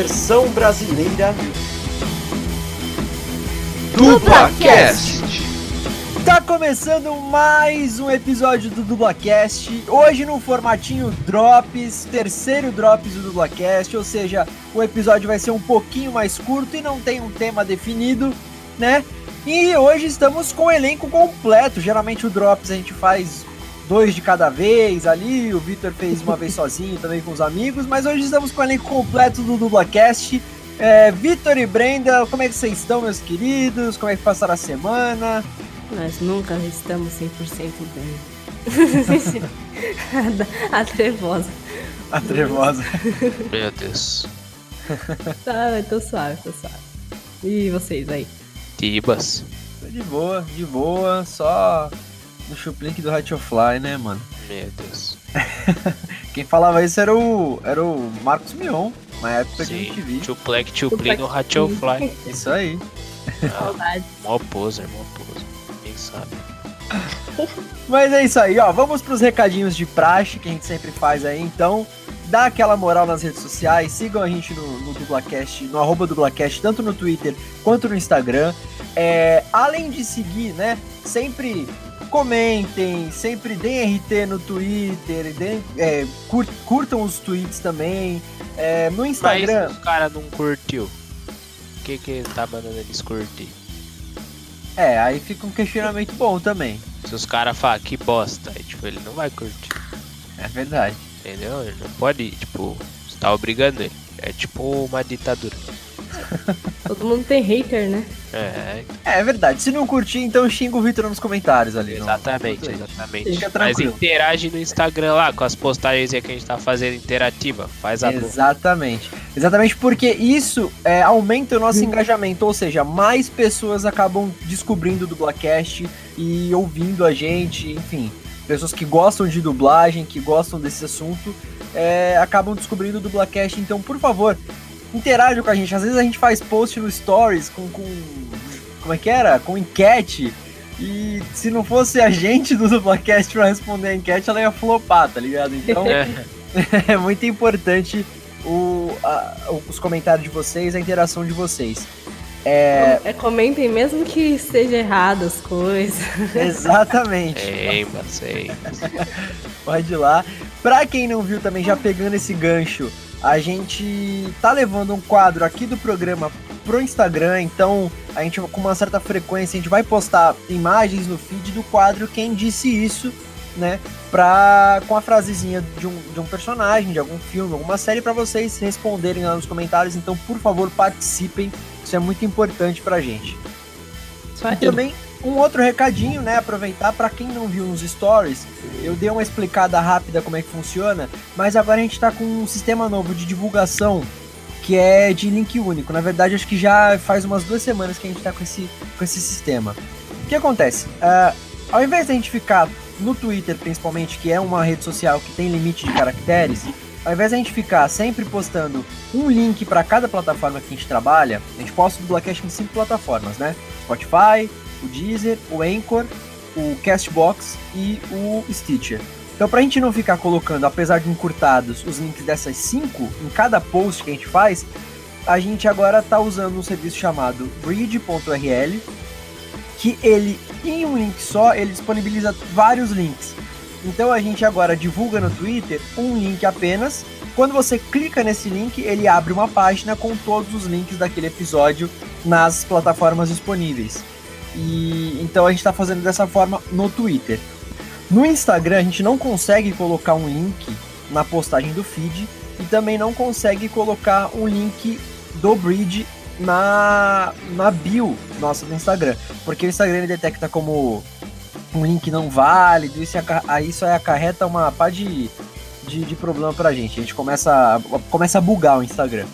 versão brasileira DublaCast. Tá começando mais um episódio do DublaCast. Hoje no formatinho Drops, terceiro Drops do DublaCast, ou seja, o episódio vai ser um pouquinho mais curto e não tem um tema definido, né? E hoje estamos com o elenco completo. Geralmente o Drops a gente faz dois de cada vez ali. O Victor fez uma vez sozinho também com os amigos, mas hoje estamos com o elenco completo do DublaCast. É, Vitor e Brenda, como é que vocês estão, meus queridos? Como é que passaram a semana? Nós nunca estamos 100% bem. a, a trevosa. A trevosa. Meu Deus. Tá, eu tô suave, tô suave. E vocês aí? Tibas. De boa, de boa, só no chuplink do Fly, né, mano? Meu Deus. Quem falava isso era o, era o Marcos Mion, na época Sim. de MTV. Chuplek, chupli no Ratchelfly. Isso aí. Saudade. Mó poser, mó poser. Quem sabe? Mas é isso aí, ó. Vamos pros recadinhos de praxe que a gente sempre faz aí. Então, dá aquela moral nas redes sociais. Sigam a gente no, no Dublacast, no arroba Dublacast, tanto no Twitter quanto no Instagram. É, além de seguir, né? Sempre comentem, sempre deem RT no Twitter, deem, é, cur- curtam os tweets também. É, no Instagram. Mas o cara não curtiu. O que que tá mandando eles curtir? É, aí fica um questionamento bom também. Se os caras falam que bosta, aí, tipo, ele não vai curtir. É verdade. Entendeu? Ele não pode, tipo, você tá obrigando ele. É tipo uma ditadura. Todo mundo tem hater, né? É, É verdade. Se não curtir, então xinga o Vitor nos comentários ali. exatamente, no- exatamente. Fica Mas tranquilo. interage no Instagram lá com as postagens que a gente tá fazendo interativa. Faz a boa. Exatamente. Exatamente porque isso é, aumenta o nosso engajamento, ou seja, mais pessoas acabam descobrindo o Dublacast e ouvindo a gente, enfim. Pessoas que gostam de dublagem, que gostam desse assunto, é, acabam descobrindo o Dublacast. Então, por favor, interajam com a gente. Às vezes a gente faz post no Stories com. com como é que era? Com enquete. E se não fosse a gente do Dublacast pra responder a enquete, ela ia flopar, tá ligado? Então. É. é muito importante o, a- os comentários de vocês, a interação de vocês. É, É, comentem mesmo que esteja errado as coisas. exatamente. Ei, mas ei. Pode ir lá. Pra quem não viu também, já pegando esse gancho, a gente tá levando um quadro aqui do programa pro Instagram, então a gente com uma certa frequência a gente vai postar imagens no feed do quadro Quem Disse Isso, né? Pra, com a frasezinha de um, de um personagem, de algum filme, alguma série, pra vocês responderem lá nos comentários. Então, por favor, participem, isso é muito importante pra gente. Só E também um outro recadinho, né? Aproveitar para quem não viu nos stories, eu dei uma explicada rápida como é que funciona, mas agora a gente tá com um sistema novo de divulgação que é de link único. Na verdade, acho que já faz umas duas semanas que a gente tá com esse, com esse sistema. O que acontece? Ah, ao invés da gente ficar no Twitter, principalmente, que é uma rede social que tem limite de caracteres, ao invés da gente ficar sempre postando um link para cada plataforma que a gente trabalha, a gente posta o Dublacast em cinco plataformas, né? Spotify, o Deezer, o Anchor, o Castbox e o Stitcher. Então, pra gente não ficar colocando, apesar de encurtados, os links dessas cinco em cada post que a gente faz, a gente agora tá usando um serviço chamado Bridge.rl, que ele, em um link só, ele disponibiliza vários links. Então a gente agora divulga no Twitter um link apenas. Quando você clica nesse link, ele abre uma página com todos os links daquele episódio nas plataformas disponíveis. E então a gente está fazendo dessa forma no Twitter. No Instagram a gente não consegue colocar um link na postagem do feed e também não consegue colocar um link do bridge na, na bio nossa do Instagram, porque o Instagram ele detecta como um link não válido, isso, aí isso aí acarreta uma pá de, de, de problema pra gente. A gente começa, começa a bugar o Instagram.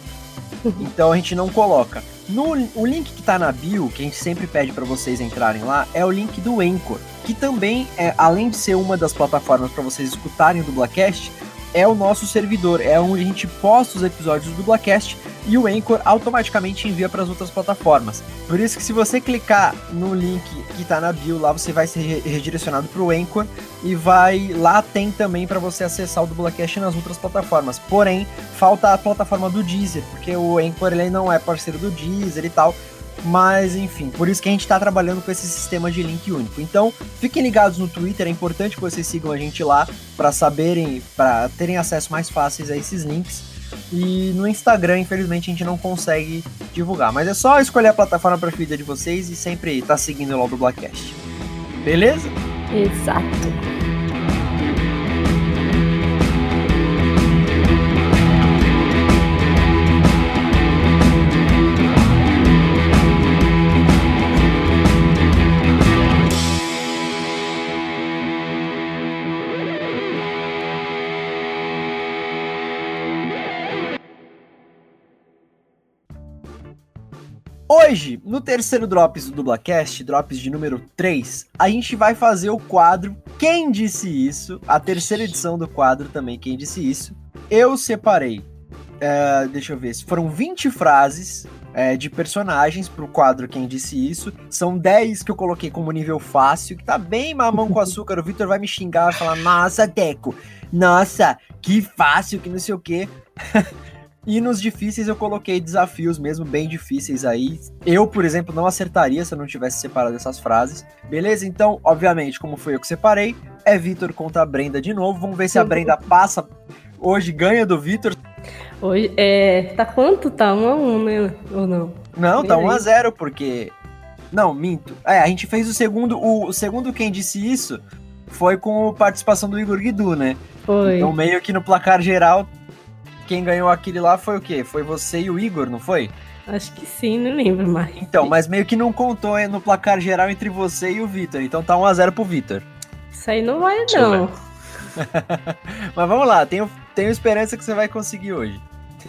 Então a gente não coloca. No, o link que tá na bio, que a gente sempre pede para vocês entrarem lá, é o link do Anchor, que também, é, além de ser uma das plataformas para vocês escutarem o Dublacast, é o nosso servidor, é onde a gente posta os episódios do Dublacast e o Anchor automaticamente envia para as outras plataformas. Por isso que se você clicar no link que está na bio, lá você vai ser redirecionado para o Anchor e vai lá tem também para você acessar o Dublacast nas outras plataformas. Porém, falta a plataforma do Deezer, porque o Anchor ele não é parceiro do Deezer e tal. Mas enfim, por isso que a gente está trabalhando com esse sistema de link único. Então, fiquem ligados no Twitter, é importante que vocês sigam a gente lá para saberem, para terem acesso mais fáceis a esses links. E no Instagram, infelizmente, a gente não consegue divulgar. Mas é só escolher a plataforma preferida de vocês e sempre estar tá seguindo lá o Blackcast. Beleza? Exato. Hoje, no terceiro Drops do Dublacast, Drops de número 3, a gente vai fazer o quadro Quem Disse Isso? A terceira edição do quadro também, Quem Disse Isso? Eu separei, é, deixa eu ver, foram 20 frases é, de personagens pro quadro Quem Disse Isso. São 10 que eu coloquei como nível fácil, que tá bem mamão com açúcar. O Victor vai me xingar, vai falar, nossa, Deco, nossa, que fácil, que não sei o quê. E nos difíceis eu coloquei desafios mesmo, bem difíceis aí. Eu, por exemplo, não acertaria se eu não tivesse separado essas frases. Beleza? Então, obviamente, como foi eu que separei, é Vitor contra a Brenda de novo. Vamos ver se a Brenda passa hoje, ganha do Vitor. Hoje, é. Tá quanto? Tá 1 a 1 né? Ou não? Não, tá 1 a 0 porque. Não, minto. É, a gente fez o segundo. O, o segundo quem disse isso foi com a participação do Igor Guidu, né? Foi. Então, meio que no placar geral, quem ganhou aquele lá foi o quê? Foi você e o Igor, não foi? Acho que sim, não lembro mais. Então, mas meio que não contou no placar geral entre você e o Vitor. Então tá 1x0 pro Vitor. Isso aí não vai, não. mas vamos lá, tenho, tenho esperança que você vai conseguir hoje.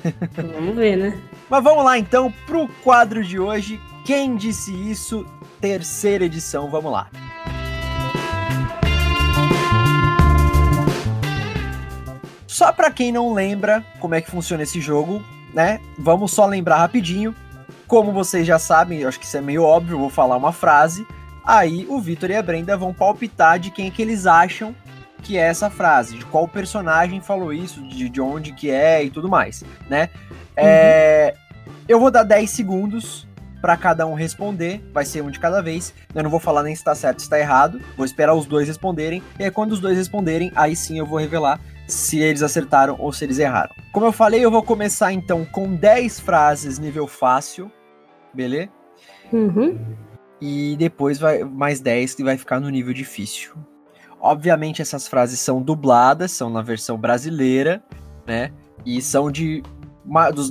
vamos ver, né? Mas vamos lá então pro quadro de hoje. Quem disse isso? Terceira edição, vamos lá. Só para quem não lembra como é que funciona esse jogo, né? Vamos só lembrar rapidinho. Como vocês já sabem, eu acho que isso é meio óbvio, vou falar uma frase. Aí o Vitor e a Brenda vão palpitar de quem é que eles acham que é essa frase, de qual personagem falou isso, de, de onde que é e tudo mais, né? É, uhum. É, eu vou dar 10 segundos para cada um responder, vai ser um de cada vez. Eu não vou falar nem se está certo ou se está errado, vou esperar os dois responderem, e aí quando os dois responderem, aí sim eu vou revelar se eles acertaram ou se eles erraram. Como eu falei, eu vou começar então com 10 frases nível fácil, beleza? Uhum. E depois vai mais 10 que vai ficar no nível difícil. Obviamente essas frases são dubladas, são na versão brasileira, né? E são de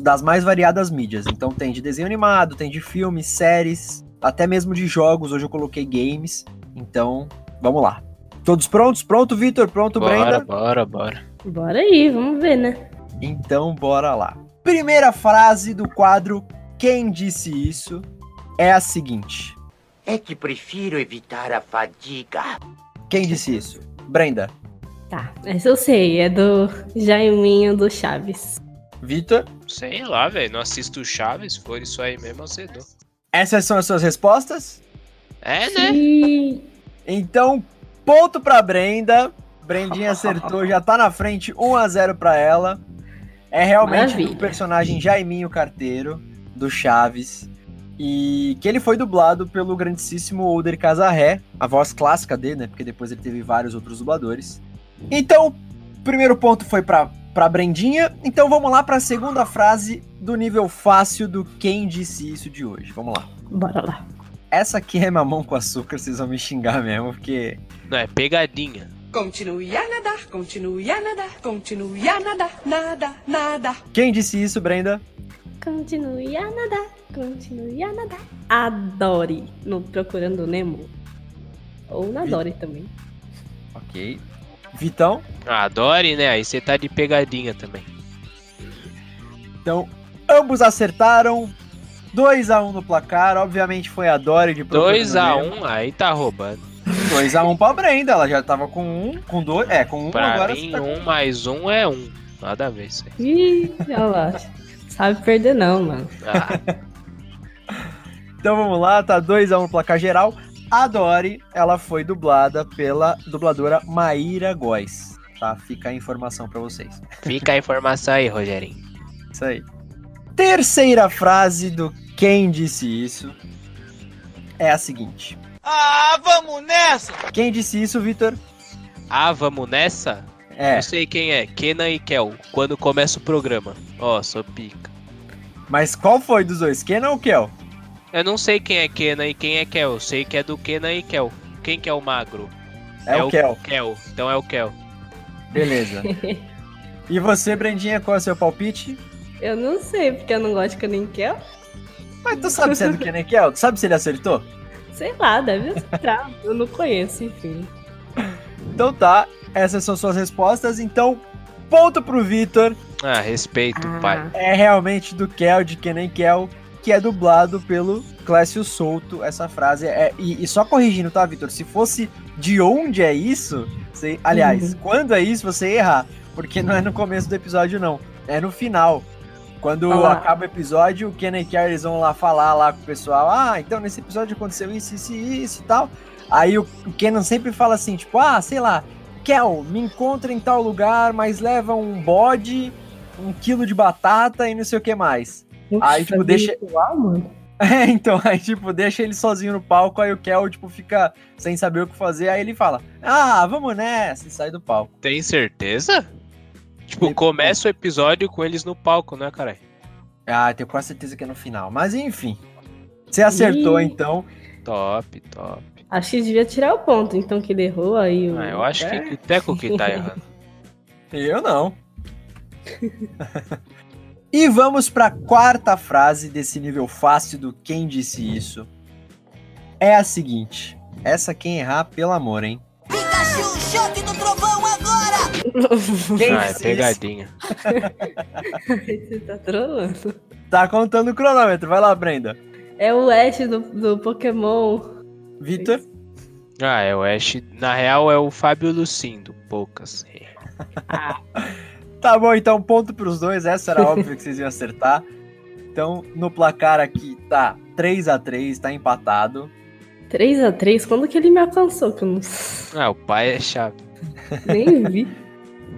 das mais variadas mídias. Então tem de desenho animado, tem de filmes, séries, até mesmo de jogos. Hoje eu coloquei games. Então, vamos lá. Todos prontos? Pronto, Vitor? Pronto, bora, Brenda? Bora, bora. Bora aí, vamos ver, né? Então, bora lá. Primeira frase do quadro Quem Disse Isso é a seguinte: É que prefiro evitar a fadiga. Quem disse isso? Brenda. Tá, essa eu sei, é do Jaiminho do Chaves. Vitor? Sei lá, velho, não assisto Chaves, for isso aí mesmo, azedou. Essas são as suas respostas? É, né? Sim. Então, Ponto pra Brenda. Brendinha acertou, já tá na frente, 1 a 0 para ela. É realmente Maravilha. o personagem Jaiminho Carteiro, do Chaves. E que ele foi dublado pelo grandíssimo Older Casarré, a voz clássica dele, né? Porque depois ele teve vários outros dubladores. Então, primeiro ponto foi pra, pra Brendinha. Então vamos lá pra segunda frase do nível fácil do Quem Disse Isso de hoje. Vamos lá. Bora lá. Essa aqui é mamão com açúcar, vocês vão me xingar mesmo, porque. Não, é pegadinha. Continue a nadar, continue a nadar, continue a nadar, nada, nada. Quem disse isso, Brenda? Continue a nadar, continue a nadar. Adore no Procurando Nemo. Ou na Dory também. Ok. Vitão? Ah, adore, né? Aí você tá de pegadinha também. Então, ambos acertaram. 2x1 um no placar, obviamente foi a Dory de 2x1, um, aí tá roubando. 2x1 pra Brenda, ela já tava com um, com dois, é, com um Pra agora. mim, você tá com- um mais um é um. Nada a ver isso aí. Ih, olha lá. Sabe perder não, mano. Ah, Então vamos lá, tá 2x1 no placar geral. A Dory, ela foi dublada pela dubladora Maíra Góes, tá? Fica a informação pra vocês. fica a informação aí, Rogerinho. Isso aí. Terceira frase do Quem Disse Isso é a seguinte. Ah, vamos nessa! Quem disse isso, Vitor? Ah, vamos nessa? É, Não sei quem é. Kenan e Kel. Quando começa o programa. Ó, sou pica. mas qual foi dos dois? Kenan ou Kel? Eu não sei quem é Kenan e quem é Kel. Eu sei que é do Kenan e Kel. Quem que é o magro? É, o Kel. Kel. Então é o Kel. Beleza. E você, Brendinha, qual é o seu palpite? Eu não sei, porque eu não gosto de Kaninkel. Mas tu sabe se é do Kenan Kel? Tu sabe se ele acertou? Sei lá, deve acertar. eu não conheço, enfim. Então tá, essas são suas respostas. Então, ponto pro Vitor. Ah, respeito, Ah. pai. É realmente do Kel, de Kenan Kel, que é dublado pelo Clécio Souto. Essa frase é. E, e só corrigindo, tá, Vitor? Se fosse de onde é isso, você, aliás, Uhum. quando é isso, você ia errar. Porque não é no começo do episódio, não. É no final. Quando Ah acaba o episódio, o Kenan e Kel eles vão lá falar lá com o pessoal. Ah, então nesse episódio aconteceu isso, isso e isso e tal. Aí o, o Kenan sempre fala assim, tipo, ah, sei lá, Kel, me encontra em tal lugar, mas leva um bode, um quilo de batata e não sei o que mais. Aí, tipo, deixa- mano. É, então, aí, tipo, deixa ele sozinho no palco, aí o Kel, tipo, fica sem saber o que fazer, aí ele fala, ah, vamos nessa, e sai do palco. Tem certeza? Tipo, começa o episódio com eles no palco, né, caralho? Ah, tenho quase certeza que é no final. Mas enfim. Você acertou, Ih. então. Top, top. Acho que devia tirar o ponto, então, que ele errou aí. o- Ah, eu acho É. que o Teco que tá errando. Eu não. e vamos pra quarta frase desse nível fácil do Quem Disse Isso. É a seguinte. Essa quem errar, pelo amor, hein? Pikachu, choque do trovão agora! Quem Ah, é pegadinha. Você tá trolando. Tá contando o cronômetro. Vai lá, Brenda. É o Ash do, do Pokémon. Vitor. Ah, é o Ash. Na real, é o Fábio Lucindo. Poucas. Tá bom, então ponto pros dois. Essa era óbvio que vocês iam acertar. Então, no placar aqui tá 3 a 3 tá empatado. 3x3, quando que ele me alcançou? Que eu não Ah, o pai é chave. Nem vi.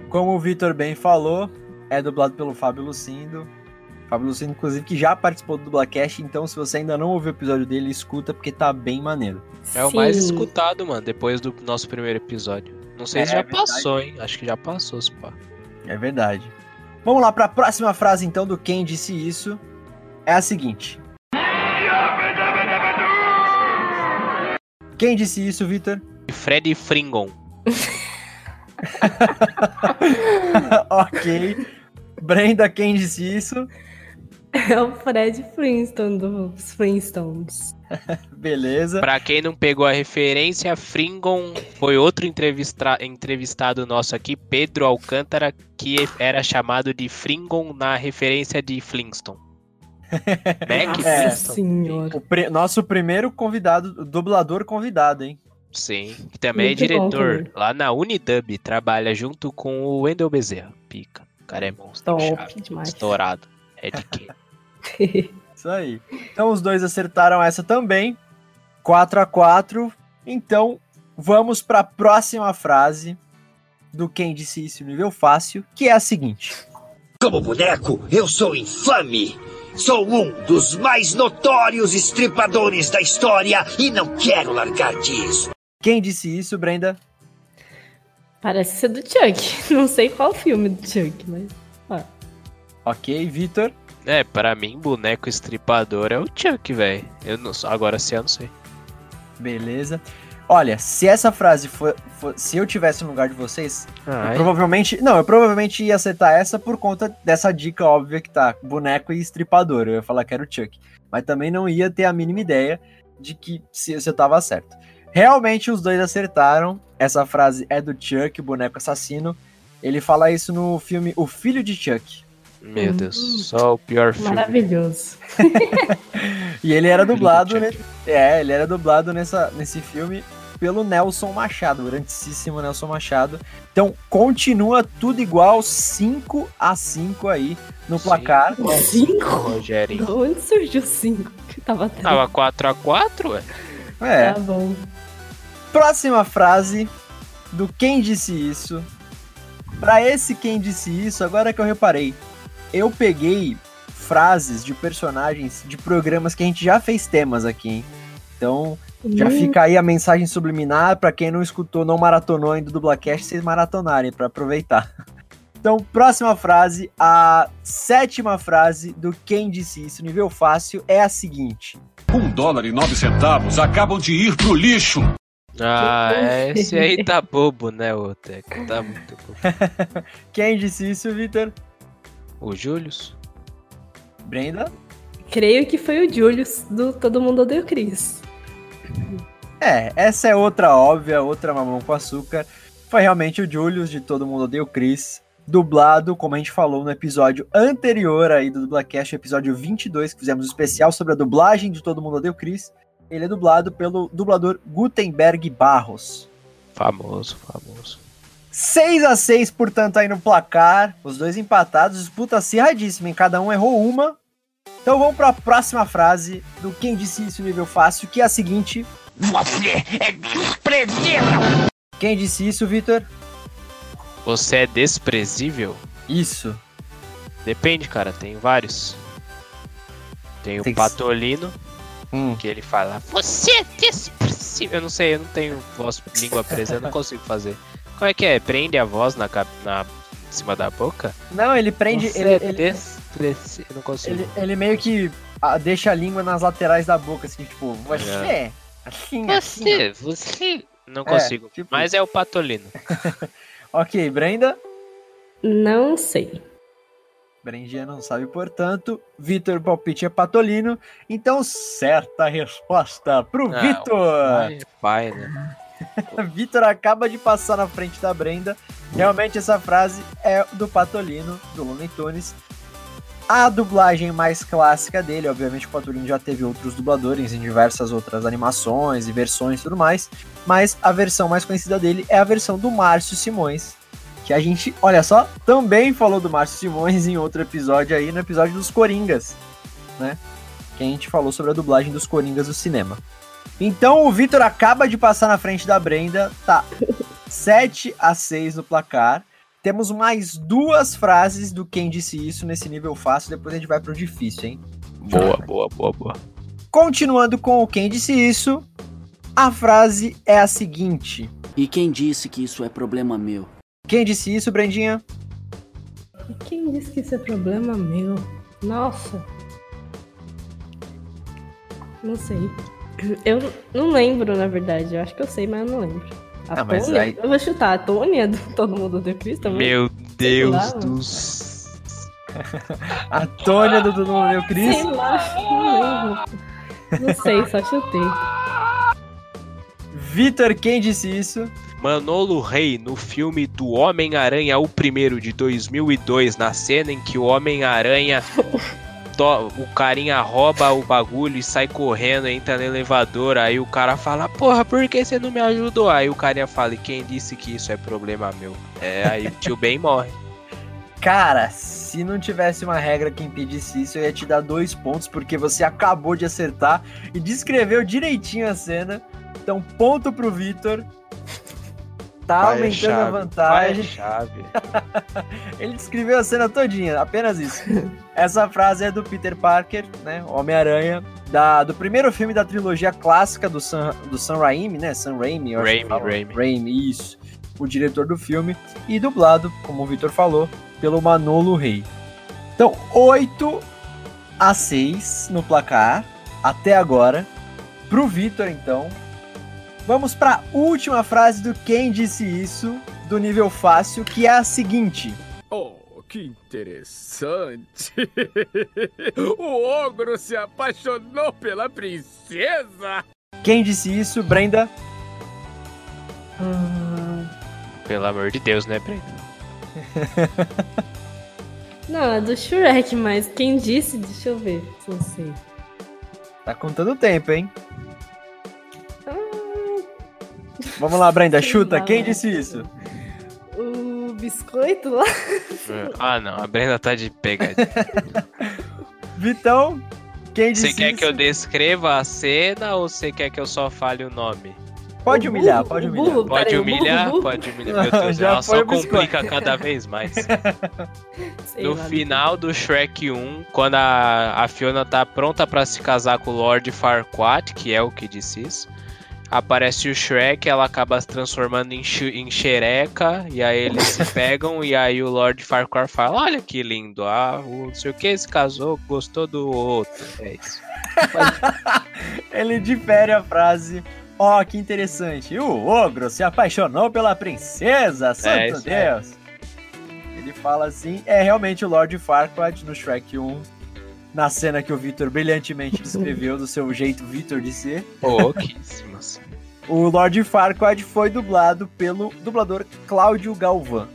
Como o Vitor bem falou, é dublado pelo Fábio Lucindo. Fábio Lucindo, inclusive, que já participou do Dublacast, então se você ainda não ouviu o episódio dele, escuta, porque tá bem maneiro. É o mais Sim. escutado, mano, depois do nosso primeiro episódio. Não sei É, se já é passou, hein? Acho que já passou, se pá. É verdade. Vamos lá para a próxima frase, então, do Quem Disse Isso. É a seguinte. Quem disse isso, Vitor? Fred Fringon. ok. Brenda, quem disse isso? É o Fred Flintstone dos Flintstones. Beleza. Pra quem não pegou a referência, Fringon foi outro entrevistra- entrevistado nosso aqui, Pedro Alcântara, que era chamado de Fringon na referência de Flintstone. Mac É. Flintstone. O nosso primeiro convidado, o dublador convidado, hein? Sim, que também Muito é bom diretor também. lá na Unidub, trabalha junto com o Wendel Bezerra. Pica, o cara é monstro, Top chave, demais. estourado. É de quê? Isso aí. Então os dois acertaram essa também. 4 a 4 Então vamos para a próxima frase do Quem Disse Isso nível fácil, que é a seguinte. Como boneco, eu sou infame. Sou um dos mais notórios estripadores da história e não quero largar disso. Quem disse isso, Brenda? Parece ser do Chuck. Não sei qual filme do Chuck, mas. Ok, Vitor. É, pra mim, boneco estripador é o Chuck, velho. Eu não agora se eu não sei. Beleza. Olha, se essa frase for, for- se eu tivesse no lugar de vocês, provavelmente, não, eu provavelmente ia acertar essa por conta dessa dica óbvia que tá, boneco e estripador. Eu ia falar que era o Chuck, mas também não ia ter a mínima ideia de que se, se eu tava certo. Realmente os dois acertaram. Essa frase é do Chuck, o boneco assassino. Ele fala isso no filme O Filho de Chuck. meu Deus, só o pior filme. Maravilhoso. E ele era dublado, Chuck. né? É, ele era dublado nessa, nesse filme pelo Nelson Machado, o grandíssimo Nelson Machado. Então, continua tudo igual, 5 a 5 aí no placar. Cinco? Rogério. De onde surgiu cinco? Que tava atrás. Tava 4x4, ué. É. Tá bom. Próxima frase do Quem Disse Isso. Pra esse Quem Disse Isso, agora que eu reparei, eu peguei frases de personagens de programas que a gente já fez temas aqui, hein? Então, já Hum, fica aí a mensagem subliminar pra quem não escutou, não maratonou ainda do Blackcast, vocês maratonarem pra aproveitar. Então, próxima frase, a sétima frase do Quem Disse Isso, nível fácil, é a seguinte. Um dólar e nove centavos acabam de ir pro lixo. Ah, esse aí tá bobo, né, o Teco? Tá muito bobo. Quem disse isso, Vitor? O Julius? Brenda? Creio que foi o Julius do Todo Mundo Odeia o Chris. É, essa é outra óbvia, outra mamão com açúcar. Foi realmente o Julius de Todo Mundo Odeia o Chris, dublado, como a gente falou no episódio anterior aí do Dublacast, episódio 22, que fizemos um especial sobre a dublagem de Todo Mundo Odeia o Chris. Ele é dublado pelo dublador Gutenberg Barros. Famoso, famoso. 6 a 6 portanto, aí no placar. Os dois empatados, disputa acirradíssima, em cada um errou uma. Então vamos para a próxima frase do Quem Disse Isso nível fácil, que é a seguinte. Você é desprezível! Quem disse isso, Vitor? Você é desprezível? Isso. Depende, cara, tem vários. Tem o Tem que- Patolino, Hum. que ele fala, você é desprezível. Eu não sei, eu não tenho voz, língua presa, eu não consigo fazer. Como é que é? Prende a voz na, cap- na em cima da boca? Não, ele prende. Você Ele, é ele, desprezível. Eu não consigo. ele, ele meio que deixa a língua nas laterais da boca, assim, tipo, você. Assim, assim. Você, você. Não É, consigo. tipo Mas é o Patolino. Ok, Brenda. Não sei. Brendinha não sabe, portanto. Vitor palpite é Patolino. Então, certa resposta pro Não, Vitor. Pai, pai, né? Vitor acaba de passar na frente da Brenda. Realmente essa frase é do Patolino, do Looney Tunes. A dublagem mais clássica dele, obviamente o Patolino já teve outros dubladores em diversas outras animações e versões e tudo mais, mas a versão mais conhecida dele é a versão do Márcio Simões, que a gente, olha só, também falou do Márcio Simões em outro episódio aí, no episódio dos Coringas, né? Que a gente falou sobre a dublagem dos Coringas do cinema. Então o Vitor acaba de passar na frente da Brenda, tá 7 a 6 no placar. Temos mais duas frases do quem disse isso nesse nível fácil, depois a gente vai pro difícil, hein? Boa, boa, boa, boa. Continuando com o quem disse isso, a frase é a seguinte: E quem disse que isso é problema meu? Quem disse isso, Brendinha? Quem disse que isso é problema meu? Nossa. Não sei. Eu não lembro, na verdade. Eu acho que eu sei, mas eu não lembro. A Ah, Tônia? aí- Eu vou chutar. A Tônia do Todo Mundo Deu Cristo também? Meu Deus lá, do mano. céu. A Tônia do Dudu Meu Cris. Sei lá, não lembro. Não sei, só chutei. Vitor, quem disse isso? Manolo Rey, no filme do Homem-Aranha, o primeiro de 2002, na cena em que o Homem-Aranha, o carinha rouba o bagulho e sai correndo, entra no elevador, aí o cara fala, porra, por que você não me ajudou? Aí o carinha fala, quem disse que isso é problema meu? É, aí o tio Ben morre. Cara, se não tivesse uma regra que impedisse isso, eu ia te dar dois pontos, porque você acabou de acertar e descreveu direitinho a cena. Então, ponto pro Vitor. Tá Pai é aumentando a chave, é vantagem. chave. Ele descreveu a cena todinha, apenas isso. Essa frase é do Peter Parker, né? Homem-Aranha, da, do primeiro filme da trilogia clássica do Sam, do Sam Raimi, né? Sam Raimi, eu acho que Raimi, fala. Raimi. Raimi, isso. O diretor do filme. E dublado, como o Vitor falou, pelo Manolo Rey. Então, 8 a 6 no placar, até agora. Pro Vitor, então. Vamos para última frase do Quem Disse Isso, do nível fácil, que é a seguinte. Oh, que interessante! o ogro se apaixonou pela princesa! Quem disse isso, Brenda? Ah, Pelo amor de Deus, né, Breno? não, é do Shrek, mas quem disse? Deixa eu ver se eu sei. Tá contando o tempo, hein? Vamos lá, Brenda, chuta. Quem disse isso? O biscoito lá. Ah, não, a Brenda tá de pegadinha. Vitão, quem disse Você quer isso? que eu descreva a cena ou você quer que eu só fale o nome? Pode O humilhar, burro, pode humilhar. burro. Pode o humilhar? burro, burro. Pode humilhar. Meu Deus, Já ela só complica cada vez mais. Sei No lá, final do Shrek 1, quando a, a Fiona tá pronta pra se casar com o Lord Farquaad, que é o que disse isso, aparece o Shrek, ela acaba se transformando em, em xereca, e aí eles se pegam, e aí o Lord Farquaad fala, olha que lindo, ah, o não sei o que se casou, gostou do outro. É isso. Ele difere a frase. Ó, que interessante. O ogro se apaixonou pela princesa, santo isso aí. Deus. Ele fala assim, é realmente o Lord Farquaad no Shrek 1, na cena que o Victor brilhantemente descreveu do seu jeito Victor de ser. Pouquíssimas. O Lord Farquaad foi dublado pelo dublador Cláudio Galvão.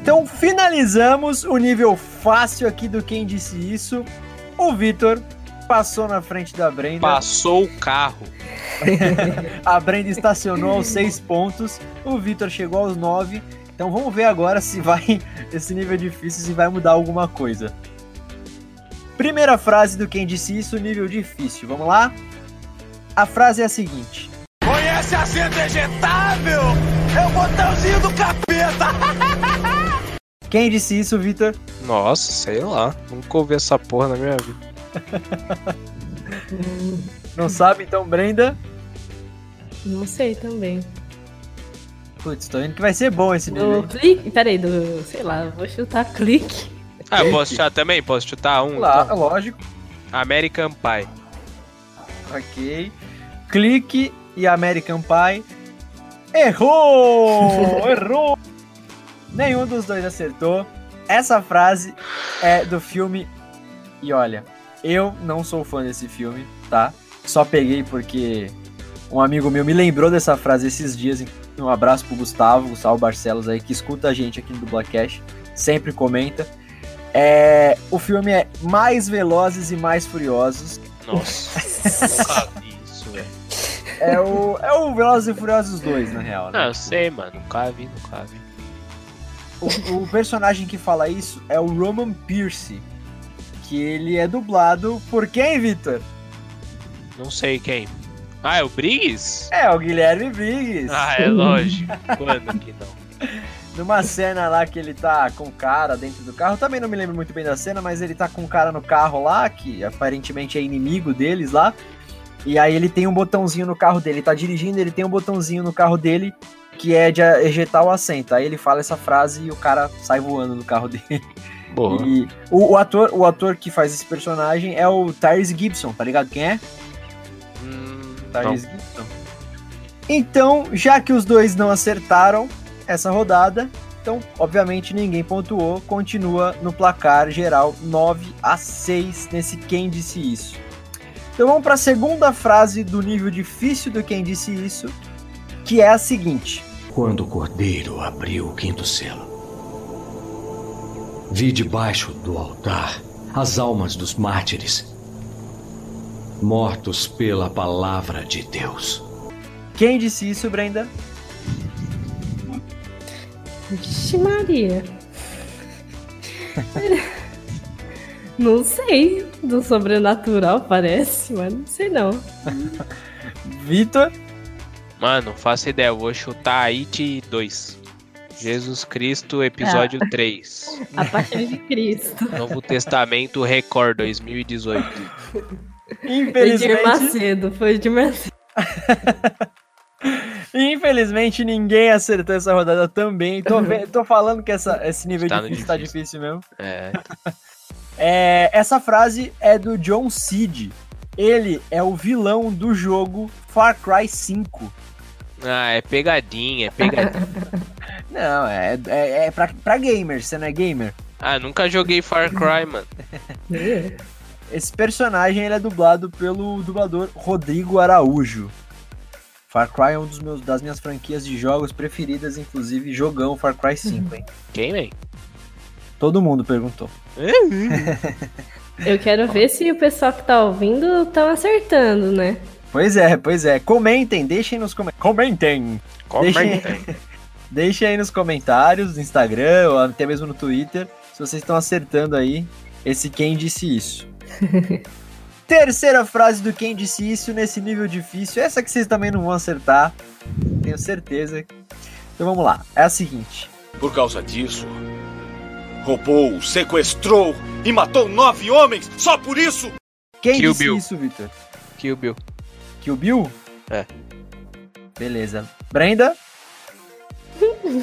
Então finalizamos o nível fácil aqui do Quem Disse Isso. O Vitor passou na frente da Brenda. Passou o carro. A Brenda estacionou aos seis pontos. O Vitor chegou aos nove. Então vamos ver agora se vai esse nível difícil se vai mudar alguma coisa. Primeira frase do Quem Disse Isso, nível difícil. Vamos lá? A frase é a seguinte. Conhece assento ejetável? É o botãozinho do capeta. Quem disse isso, Vitor? Nossa, sei lá. Nunca ouvi essa porra na minha vida. Não sabe, então, Brenda? Não sei também. Putz, tô vendo que vai ser bom esse nível. Do clique. Peraí, do. Sei lá, vou chutar clique. Ah, eu posso chutar também? Posso chutar um? Lá, então? lógico. American Pie. Ok. Clique e American Pie. Errou! Errou! Nenhum dos dois acertou. Essa frase é do filme. E olha, eu não sou fã desse filme, tá? Só peguei porque um amigo meu me lembrou dessa frase esses dias. Um abraço pro Gustavo, Gustavo Barcelos aí, que escuta a gente aqui no Dublacast, sempre comenta. É, o filme é Mais Velozes e Mais Furiosos. Nossa, nunca vi isso, velho. É o, é o Velozes e Furiosos 2, na real, né? Não, eu sei, mano. Nunca vi, nunca vi. O, o personagem que fala isso é o Roman Pierce. Que ele é dublado por quem, Victor? Não sei quem. Ah, é o Briggs? É, o Guilherme Briggs. Ah, é lógico. Quando que não? Numa cena lá que ele tá com o cara dentro do carro. Também não me lembro muito bem da cena, mas ele tá com o cara no carro lá, que aparentemente é inimigo deles lá. E aí ele tem um botãozinho no carro dele. Ele tá dirigindo, ele tem um botãozinho no carro dele que é de ejetar o assento. Aí ele fala essa frase e o cara sai voando no carro dele. Boa. E o, o ator, o ator que faz esse personagem é o Tyrese Gibson, tá ligado quem é? Hum, Tyrese Gibson. Então, já que os dois não acertaram essa rodada, então, obviamente, ninguém pontuou. Continua no placar geral 9 a 6 nesse Quem Disse Isso. Então vamos para a segunda frase do nível difícil do Quem Disse Isso, que é a seguinte. Quando o cordeiro abriu o quinto selo, vi debaixo do altar as almas dos mártires, mortos pela palavra de Deus. Quem disse isso, Brenda? Vixe Maria. não sei. Do sobrenatural parece, mas não sei não. Vitor? Mano, não faço ideia. Eu vou chutar It 2. Jesus Cristo, episódio Ah. 3. A partir de Cristo. Novo Testamento Record 2018. Foi de Infelizmente, Macedo, foi de Macedo. infelizmente ninguém acertou essa rodada também. Tô, tô falando que essa, esse nível Tá no difícil tá difícil. difícil mesmo. É. É, essa frase é do John Seed. Ele é o vilão do jogo Far Cry 5. Ah, é pegadinha, é pegadinha. Não, é, é, é pra, pra gamers, você não é gamer? Ah, nunca joguei Far Cry, mano. Esse personagem ele é dublado pelo dublador Rodrigo Araújo. Far Cry é um dos meus, das minhas franquias de jogos preferidas, inclusive jogão Far Cry 5, hein? Quem, vem? Todo mundo perguntou. Eu quero ver se o pessoal que tá ouvindo estão acertando, né? Pois é, pois é. Comentem, deixem nos comentários. Comentem! Comentem. Deixem, deixem aí nos comentários, no Instagram ou até mesmo no Twitter, se vocês estão acertando aí esse quem disse isso. Terceira frase do quem disse isso nesse nível difícil. Essa que vocês também não vão acertar. Tenho certeza. Então vamos lá. É a seguinte. Por causa disso, roubou, sequestrou e matou nove homens só por isso? Quem Kill disse Bill. isso, Victor? Kill Bill. Kill Bill? É. Beleza. Brenda?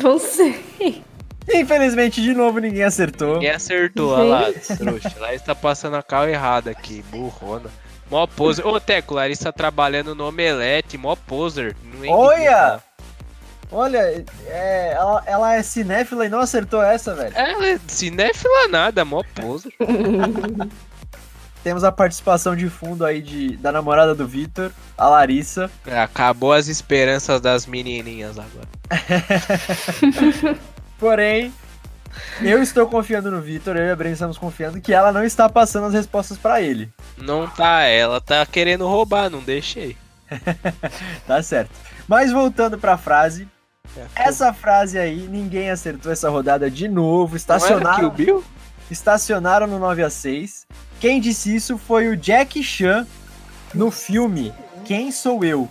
Não sei. Infelizmente, de novo, ninguém acertou. Ninguém acertou, olha lá, trouxa. Larissa tá passando a cal errada aqui, burrona. Mó poser. Ô, Teco, Larissa trabalhando no Omelete, mó poser. Não é Olha! Olha, é, ela, ela é cinéfila e não acertou essa, velho. Ela é cinéfila nada, mó poser. Temos a participação de fundo aí de, da namorada do Vitor, a Larissa. Acabou as esperanças das menininhas agora. Porém, eu estou confiando no Vitor, eu e a Brenda estamos confiando que ela não está passando as respostas pra ele. Não tá, ela tá querendo roubar, não deixei. Tá certo. Mas voltando pra frase, essa frase aí, ninguém acertou essa rodada de novo. Estacionaram, Kill Bill? estacionaram no 9 a 6. Quem disse isso foi o Jack Chan no filme Quem Sou Eu?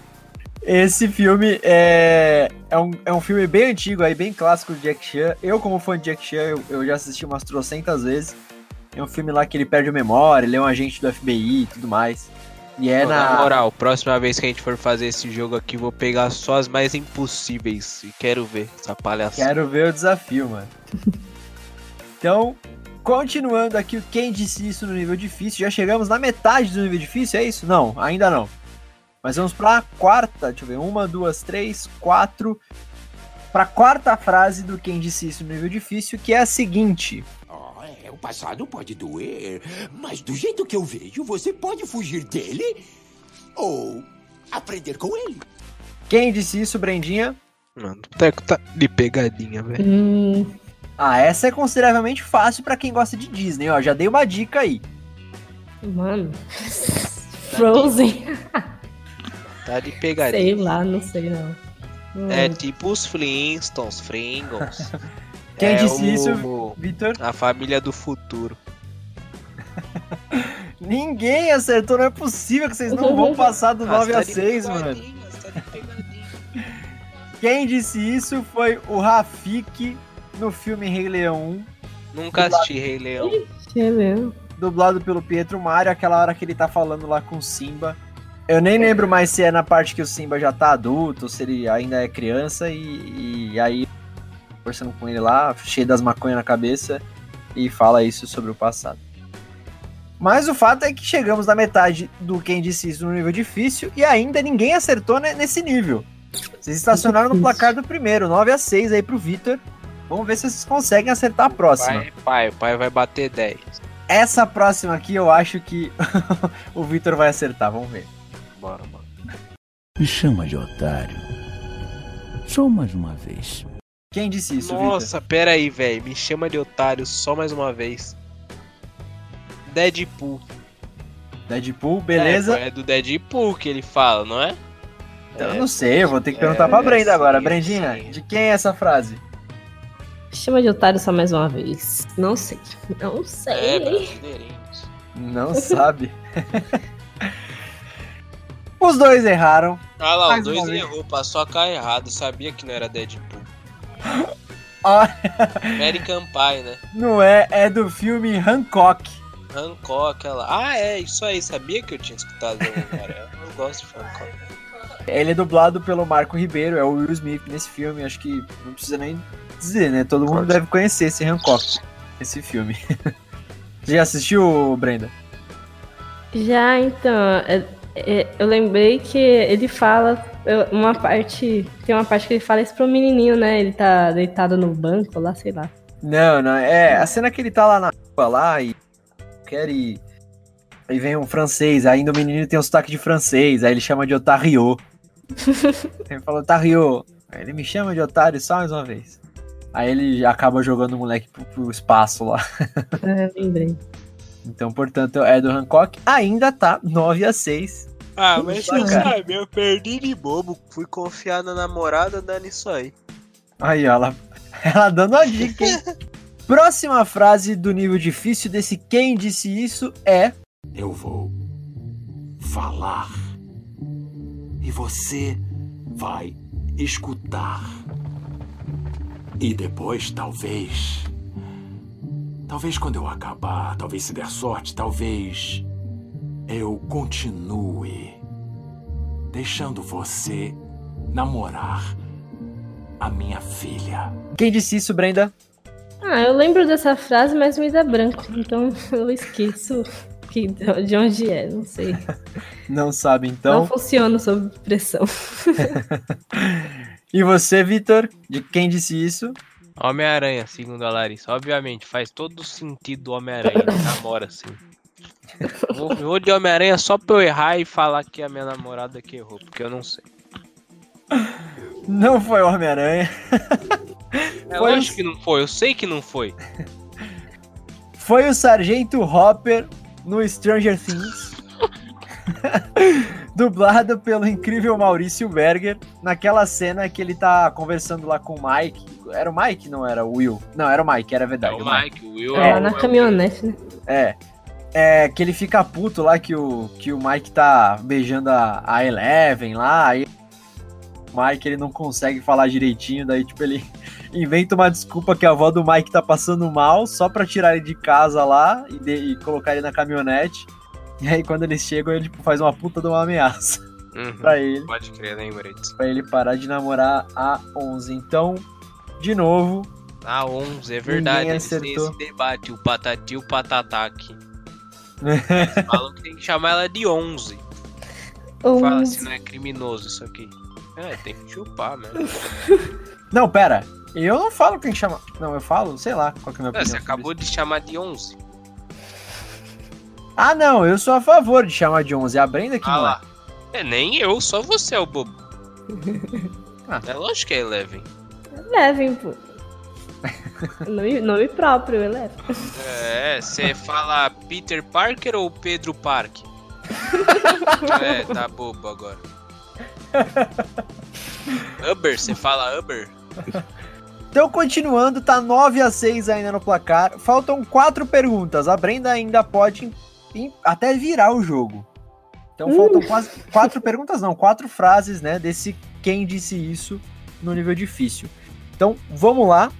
Esse filme é, é, um, é um filme bem antigo, aí, bem clássico de Jack Chan. Eu, como fã de Jack Chan, eu, eu já assisti umas trocentas vezes. É um filme lá que ele perde a memória, ele é um agente do FBI e tudo mais. E é Pô, na... na moral, próxima vez que a gente for fazer esse jogo aqui, vou pegar só as mais impossíveis. E quero ver essa palhaçada. Quero ver o desafio, mano. então, continuando aqui, o quem disse isso no nível difícil? Já chegamos na metade do nível difícil, é isso? Não, ainda não. Mas vamos pra quarta, deixa eu ver, uma, duas, três, quatro. Pra quarta frase do quem disse isso no nível difícil, que é a seguinte. Oh, é, o passado pode doer, mas do jeito que eu vejo, você pode fugir dele ou aprender com ele. Quem disse isso, Brendinha? Mano, o Teco tá de pegadinha, velho. Hum, Ah, essa é consideravelmente fácil pra quem gosta de Disney, ó. Já dei uma dica aí. mano. Frozen. Tá de Sei pegadinha. lá, não sei não. Hum, É tipo os Flintstones, Fringles. Quem É disse o- isso, Vitor? A família do futuro. Ninguém acertou, não é possível que vocês não vão passar do Ah, 9 você a tá de 6, mano. pegadinha, você tá de pegadinha. Quem disse isso foi o Rafik no filme Rei Leão Nunca assisti Rei Leão. Deixa eu ver. dublado pelo Pietro Mário, aquela hora que ele tá falando lá com o Simba. Eu nem lembro mais se é na parte que o Simba já tá adulto, ou se ele ainda é criança, e, e aí, conversando com ele lá, cheio das maconhas na cabeça, e fala isso sobre o passado. Mas o fato é que chegamos na metade do Quem Disse Isso no nível difícil, e ainda ninguém acertou ne- nesse nível. Vocês estacionaram no placar do primeiro, 9 a 6 aí pro Vitor. Vamos ver se vocês conseguem acertar a próxima. Pai, pai, o pai vai bater 10. Essa próxima aqui eu acho que o Vitor vai acertar, vamos ver. Bora, mano. Me chama de otário. Só mais uma vez. Quem disse isso? Nossa, pera aí, velho. Me chama de otário só mais uma vez. Deadpool. Deadpool, beleza? É, é do Deadpool que ele fala, não é? eu não sei, eu vou ter que perguntar pra Brenda agora. Brendinha, de quem é essa frase? Chama de otário só mais uma vez. Não sei. Não É, sei. brasileirinhos. Não sabe. Os dois erraram. Ah lá, os dois errou, passou a cara errado. Sabia que não era Deadpool. Ah, American Pie, né? não é, é do filme Hancock. Hancock, ela. Ah, é, isso aí. Sabia que eu tinha escutado o cara. Eu gosto de Hancock. Ele é dublado pelo Marco Ribeiro, é o Will Smith nesse filme. Acho que não precisa nem dizer, né? Todo mundo deve conhecer esse Hancock, esse filme. Você já assistiu, Brenda? Já então, é, eu lembrei que ele fala uma parte. Tem uma parte que ele fala isso pro menininho, né? Ele tá deitado no banco lá, sei lá. Não, não. É a cena que ele tá lá na rua lá e quer ir. Aí vem um francês, ainda o menino tem um sotaque de francês, aí ele chama de Otario. ele fala Otario. Aí ele me chama de otário só mais uma vez. Aí ele acaba jogando o moleque pro, pro espaço lá. É, lembrei. Então, portanto, é do Hancock. Ainda tá 9 a 6 Ah, mas você cara. sabe, eu perdi de bobo. Fui confiar na namorada dando isso aí. Aí, ó, ela, ela dando a dica, hein? Próxima frase do nível difícil desse quem disse isso é. Eu vou falar. E você vai escutar. E depois, talvez. Talvez quando eu acabar, talvez se der sorte, talvez eu continue deixando você namorar a minha filha. Quem disse isso, Brenda? Ah, eu lembro dessa frase, mas me dá branco. Então eu esqueço que, de onde é, não sei. Não sabe, Não então. funciona sob pressão. E você, Vitor? De quem disse isso? Homem-Aranha, segundo a Larissa. Obviamente, faz todo sentido do Homem-Aranha. Namora assim. Vou, vou de Homem-Aranha só pra eu errar e falar que é a minha namorada que errou, porque eu não sei. Não foi o Homem-Aranha. É Foi lógico que não foi, eu sei que não foi. Foi o Sargento Hopper no Stranger Things. Dublado pelo incrível Maurício Berger, naquela cena que ele tá conversando lá com o Mike. Era o Mike? Não era o Will. Não, era o Mike, era É verdade. o Mike, o Will É, é, na o- caminhonete, né? É. É, que ele fica puto lá que o, que o Mike tá beijando a, a Eleven lá, aí o Mike ele não consegue falar direitinho, daí tipo ele inventa uma desculpa que a avó do Mike tá passando mal só pra tirar ele de casa lá e, de- e colocar ele na caminhonete. E aí quando eles chegam ele tipo, faz uma puta de uma ameaça Uhum, pra ele, Pode crer, lembrei disso. pra ele parar de namorar a 11. Então, de novo, Ah, 11, é verdade. Eles têm acertou. esse debate, o patati e o. Eles falam que tem que chamar ela de 11. Fala se não é criminoso isso aqui. É, tem que chupar mesmo. Não, pera. Eu não falo quem chama. Não, eu falo, sei lá qual que é a minha É, opinião. você acabou de chamar de 11. Ah, não, eu sou a favor de chamar de 11. É a Brenda que Ah não lá. É, nem eu, só você é o bobo. Ah. É lógico que é Eleven. Eleven, pô. nome, nome próprio, Eleven. É, você fala Peter Parker ou Pedro Park? é, tá bobo agora. Uber, você fala Uber? Então, continuando, tá 9 a 6 ainda no placar. Faltam quatro perguntas. A Brenda ainda pode até virar o jogo. Então, faltam quase quatro perguntas, não, quatro frases, né? Desse quem disse isso no nível difícil. Então, vamos lá.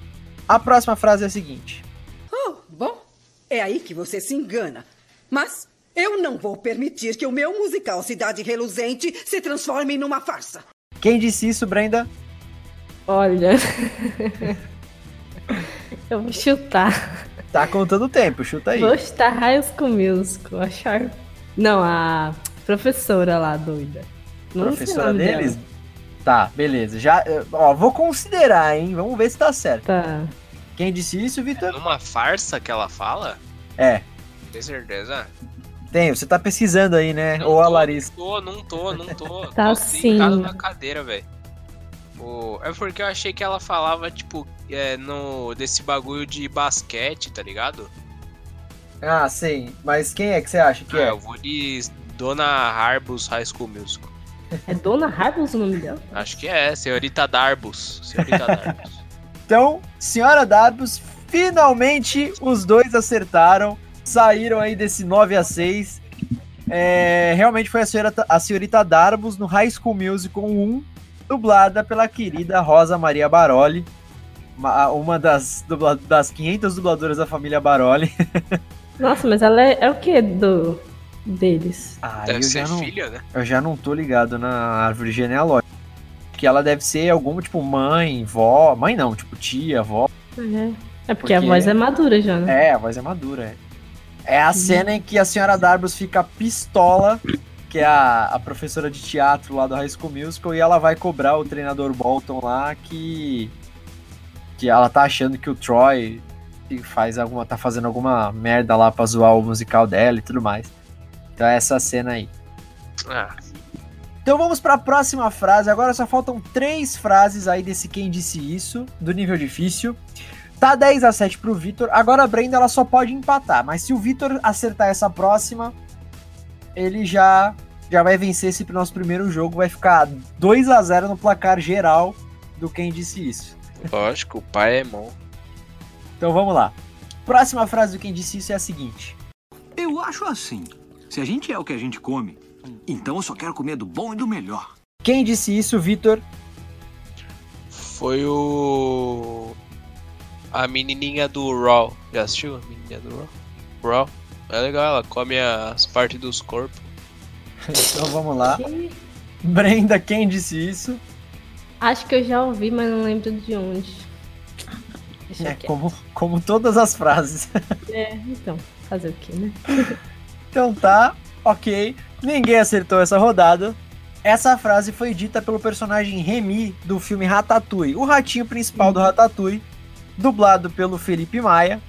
A próxima frase é a seguinte: Oh, bom, é aí que você se engana. Mas eu não vou permitir que o meu musical Cidade Reluzente se transforme numa farsa. Quem disse isso, Brenda? Olha. Eu vou chutar. Tá contando o tempo, chuta aí. Vou chutar High School Musical. A Sharp. Não, a professora lá, doida. Não sei o Professora nome dela. Tá, beleza. Já, eh, ó, vou considerar, hein? Vamos ver se tá certo. Tá. Quem disse isso, Vitor? Numa farsa que ela fala? É, Tem certeza? tem. Você tá pesquisando aí, né? Não Ou a tô, Larissa. Não tô, não tô, não tô. Tá tô sim. na cadeira, velho. É porque eu achei que ela falava, tipo, é, no, desse bagulho de basquete, tá ligado? Ah, sei. Mas quem é que você acha que Ah, é? eu vou de Dona Harbus High School Musical. É Dona Harbus o nome dela? Acho que é, senhorita Darbus. Senhorita Darbus. Então, senhora Darbus, finalmente os dois acertaram. Saíram aí desse 9 a 6 É, realmente foi a senhorita, a senhorita Darbus no High School Musical 1, dublada pela querida Rosa Maria Baroli, uma, das, dubla, das 500 dubladoras da família Baroli. Nossa, mas ela é, é o que do deles? Ah, Deve eu ser já não, filha, né? Eu já não tô ligado na árvore genealógica. Que ela deve ser alguma, tipo, mãe, vó. Mãe não, tipo, tia, vó. É, é porque, a Porque- voz é madura já, né? É, a voz é madura. É, é a cena em que a senhora Darbus fica pistola, que é a, a professora de teatro lá do High School Musical, e ela vai cobrar o treinador Bolton lá que. Que ela tá achando que o Troy faz alguma. tá fazendo alguma merda lá pra zoar o musical dela e tudo mais. Então é essa cena aí. Ah, Então vamos para a próxima frase. Agora só faltam três frases aí desse quem disse isso, do nível difícil. Tá 10 a 7 pro Vitor. Agora a Brenda ela só pode empatar, mas se o Vitor acertar essa próxima, ele já já vai vencer esse nosso primeiro jogo, vai ficar 2 a 0 no placar geral do quem disse isso. Lógico, o pai é bom. Então vamos lá. Próxima frase do quem disse isso é a seguinte: Eu acho assim. Se a gente é o que a gente come, então eu só quero comer do bom e do melhor. Quem disse isso, Vitor? Foi o. A menininha do Raw. Já assistiu a menininha do Raw? Raw. É legal, ela come as partes dos corpos. então vamos lá. Brenda, quem disse isso? Acho que eu já ouvi, mas não lembro de onde. Deixa É, como, como todas as frases. É, então, fazer o quê, né? Então tá, ok. Ninguém acertou essa rodada. Essa frase foi dita pelo personagem Remy do filme Ratatouille, o ratinho principal do Ratatouille, dublado pelo Felipe Maia.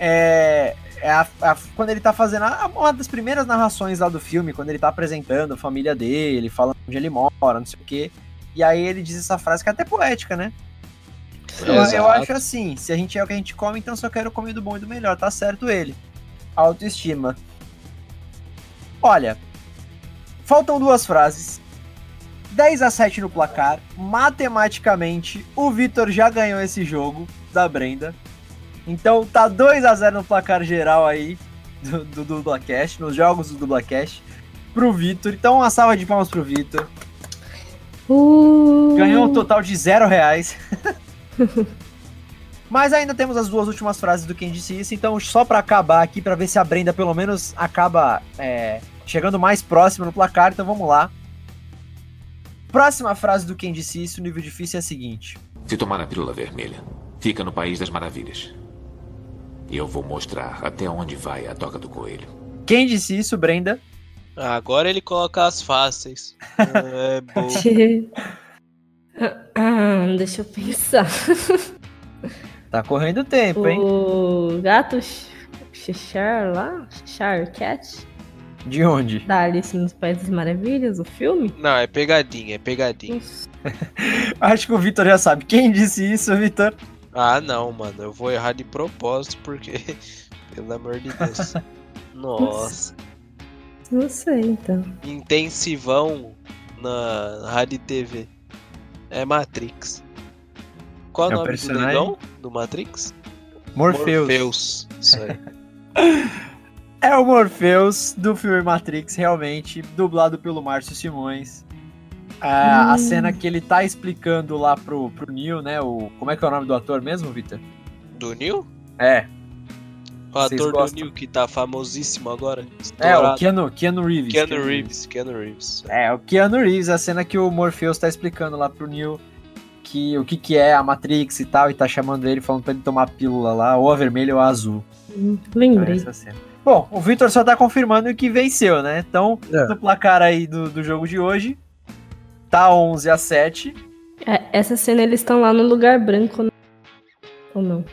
É, é a- a- quando ele tá fazendo a- uma das primeiras narrações lá do filme, quando ele tá apresentando a família dele, falando onde ele mora, não sei o quê. E aí ele diz essa frase que é até poética, né? Eu, eu Exato. acho assim, se a gente é o que a gente come, então só quero comer do bom e do melhor, tá certo ele. Autoestima. Olha, faltam duas frases. 10 a 7 no placar. Matematicamente, o Vitor já ganhou esse jogo da Brenda. Então tá 2 a 0 no placar geral aí do, do Dublacast, nos jogos do Dublacast, pro Vitor. Então uma salva de palmas pro Vitor. Uh. Ganhou um total de zero reais. Mas ainda temos as duas últimas frases do Quem Disse Isso, então só pra acabar aqui, pra ver se a Brenda pelo menos acaba é, chegando mais próximo no placar, então vamos lá. Próxima frase do Quem Disse Isso, nível difícil, é a seguinte. Se tomar a pílula vermelha, fica no País das Maravilhas. E eu vou mostrar até onde vai a toca do coelho. Quem disse isso, Brenda? Agora ele coloca as fáceis. é bom. Ah, deixa eu pensar. Tá correndo tempo, hein? O gato Cheshire lá? Cheshire Cat? De onde? Da Alice nos Países das Maravilhas, o filme? Não, é pegadinha, é pegadinha. Acho que o Vitor já sabe. Quem disse isso, Vitor? Ah, não, mano. Eu vou errar de propósito porque. Pelo amor de Deus. Nossa. Não sei, então. Intensivão na rádio TV. É Matrix. Qual É o nome do personagem? negão do Matrix? Morpheus. Morpheus. Isso aí. É o Morpheus do filme Matrix, realmente, dublado pelo Márcio Simões. A, a Hum. cena que ele tá explicando lá pro, pro Neil, né? O, como é que é o nome do ator mesmo, Vitor? Do Neil? É. O Vocês ator do? Neil que tá famosíssimo agora. É, o estourado. Keanu, Keanu Reeves. Keanu Reeves. Keanu Reeves. É, o Keanu Reeves, a cena que o Morpheus tá explicando lá pro Neil que, o que, que é a Matrix e tal, e tá chamando ele, falando pra ele tomar a pílula lá, ou a vermelha ou a azul. Lembrei. Essa cena. Bom, o Victor só tá confirmando que venceu, né? Então, É. no placar aí do, do jogo de hoje, tá 11 a 7. É, essa cena eles estão lá no lugar branco. né? Ou não?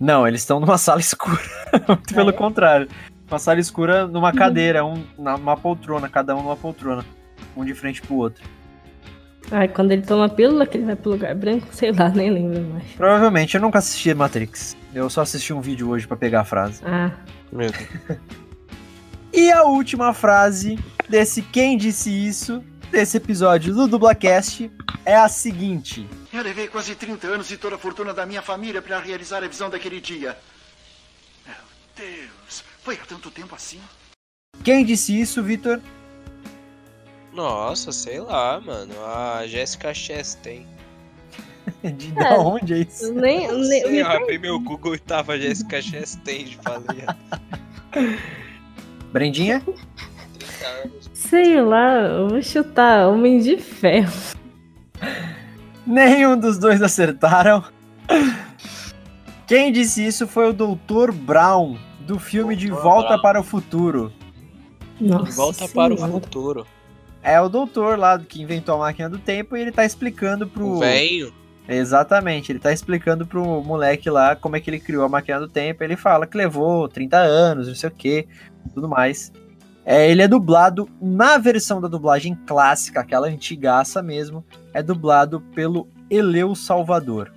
Não, eles estão numa sala escura. Muito Pelo contrário. Uma sala escura numa cadeira, um, numa poltrona, cada um numa poltrona. Um de frente pro outro. Ah, quando ele toma a pílula, que ele vai pro lugar branco, sei lá, nem lembro mais. Provavelmente, eu nunca assisti Matrix. Eu só assisti um vídeo hoje pra pegar a frase. Ah. Deus. E a última frase desse Quem Disse Isso, desse episódio do Dublacast, é a seguinte. Eu levei quase 30 anos e toda a fortuna da minha família para realizar a visão daquele dia. Meu Deus, foi há tanto tempo assim? Quem disse isso, Vitor? Nossa, sei lá, mano. A Jessica Chastain. De da onde é isso? Nem, nem, Sei, eu abri meu Google e tava Jessica Chastain, falei. Brendinha? sei lá, eu vou chutar Homem de Ferro. Nenhum dos dois acertaram. Quem disse isso foi o Dr. Brown, do filme De Volta Brown. para o Futuro. Nossa Volta para o futuro. É o doutor lá que inventou a máquina do tempo e ele tá explicando pro. O velho. Exatamente, ele tá explicando pro moleque lá como é que ele criou a máquina do tempo. Ele fala que levou 30 anos, não sei o que, tudo mais. É, ele é dublado na versão da dublagem clássica, aquela antigaça mesmo, é dublado pelo Eleu Salvador.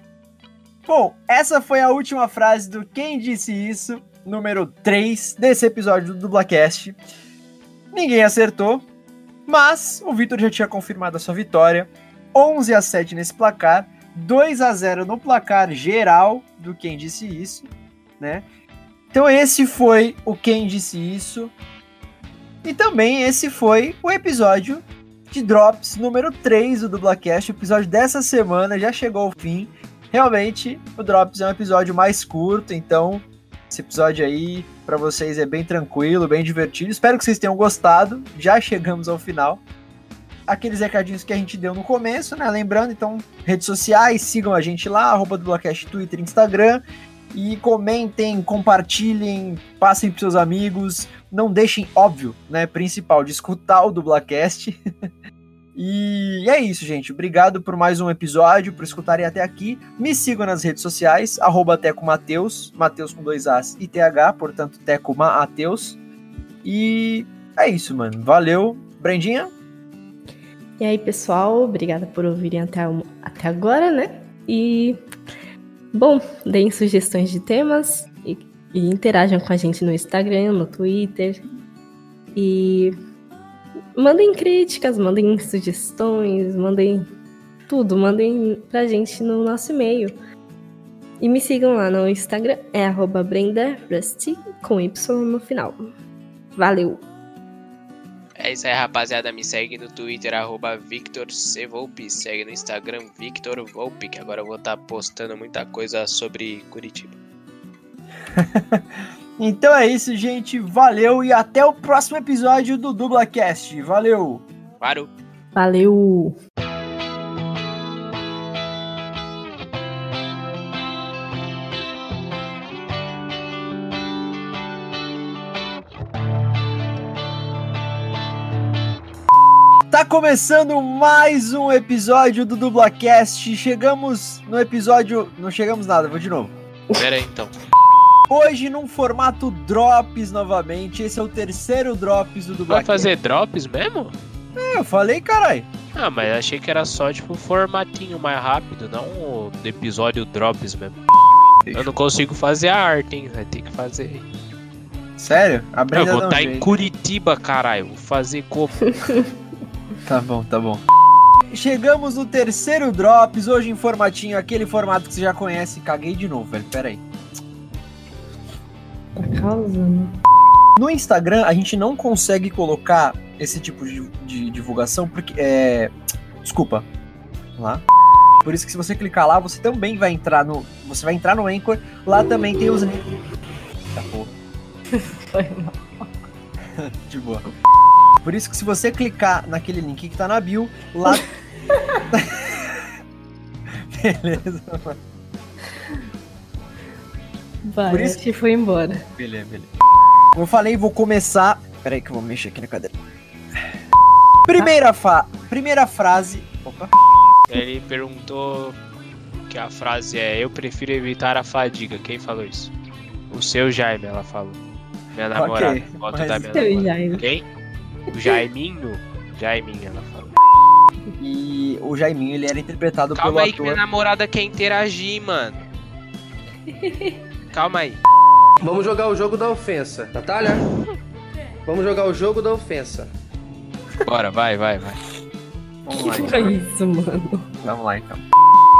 Bom, essa foi a última frase do Quem Disse Isso, número 3 desse episódio do Dublacast. Ninguém acertou, mas o Vitor já tinha confirmado a sua vitória. 11 a 7 nesse placar, 2 a 0 no placar geral do Quem Disse Isso, né? Então esse foi o Quem Disse Isso. E também esse foi o episódio de Drops número 3 do Dublacast. O episódio dessa semana já chegou ao fim. Realmente, o Drops é um episódio mais curto, então esse episódio aí para vocês é bem tranquilo, bem divertido. Espero que vocês tenham gostado. Já chegamos ao final. Aqueles recadinhos que a gente deu no começo, né? Lembrando, então, redes sociais, sigam a gente lá, arroba Dublacast, Twitter, Instagram. E comentem, compartilhem, passem para seus amigos. Não deixem, óbvio, né? Principal, de escutar o Dublacast. E é isso, gente. Obrigado por mais um episódio, por escutarem até aqui. Me sigam nas redes sociais, arroba Mateus, Mateus com dois As e TH, portanto, Teco Mateus. E é isso, mano. Valeu. Brendinha? E aí, pessoal, obrigada por ouvirem até, até agora, né? E, bom, deem sugestões de temas e, e interajam com a gente no Instagram, no Twitter. E Mandem críticas, mandem sugestões, mandem tudo, mandem pra gente no nosso e-mail. E me sigam lá no Instagram, é BrendaRusty, com Y no final. Valeu! É isso aí, rapaziada. Me segue no Twitter, arroba VictorCVolpe. Segue no Instagram, Victor Volpe, que agora eu vou estar tá postando muita coisa sobre Curitiba. Então é isso, gente. Valeu e até o próximo episódio do DublaCast. Valeu! Parou! Valeu! Tá começando mais um episódio do DublaCast. Chegamos no episódio. Não chegamos nada, vou de novo. Pera aí então. Hoje num formato Drops novamente. Esse é o terceiro Drops do Dublacast. Vai fazer Drops mesmo? É, eu falei, carai. Ah, mas achei que era só, tipo, formatinho mais rápido, não o episódio Drops mesmo. Eu não consigo fazer a arte, hein? Vai ter que fazer. Sério? A Brenda eu vou estar tá em Curitiba, caralho. Vou fazer como? tá bom, tá bom. Chegamos no terceiro Drops, hoje em formatinho, aquele formato que você já conhece. Caguei de novo, velho. Pera aí. Tá causando. No Instagram, a gente não consegue colocar esse tipo de, de divulgação porque é. Desculpa. Lá. Por isso que se você clicar lá, você também vai entrar no. Você vai entrar no Anchor. Lá também tem os. Tá porra. Foi mal. de boa. Por isso que se você clicar naquele link que tá na bio, lá. Beleza, mano. Vai, Por isso que foi embora. Beleza, beleza. Como eu falei, vou começar. Pera aí que eu vou mexer aqui na cadeira. Primeira, fa... Primeira frase. Opa. Ele perguntou que a frase é Eu prefiro evitar a fadiga. Quem falou isso? O seu Jaime, ela falou. Minha namorada. Okay, foto da minha namorada. Jaime. Quem? O Jaiminho? Jaiminho, ela falou. E o Jaiminho, ele era interpretado Calma pelo aí, ator... que minha namorada quer interagir, mano. Calma aí. Vamos jogar o jogo da ofensa. Natália? Vamos jogar o jogo da ofensa. Bora, vai, vai, vai. Vamos lá, então. Que é isso, mano? Vamos lá, então.